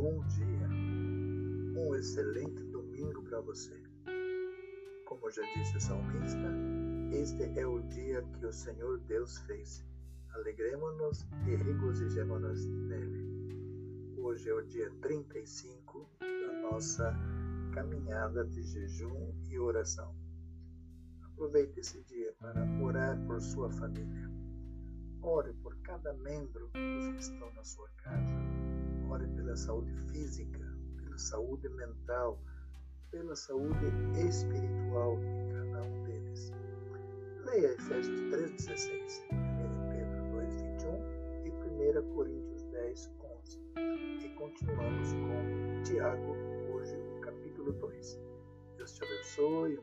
bom dia, um excelente domingo para você. Como já disse o salmista, este é o dia que o Senhor Deus fez. Alegremos-nos e regozijemos-nos nele. Hoje é o dia 35 da nossa caminhada de jejum e oração. Aproveite esse dia para orar por sua família. Ore por cada membro dos que estão na sua casa Ore pela saúde física, pela saúde mental, pela saúde espiritual de cada um deles. Leia Efésios 3,16, 1 Pedro 2,21 e 1 Coríntios 10, 11. E continuamos com Tiago, hoje capítulo 2. Deus te abençoe.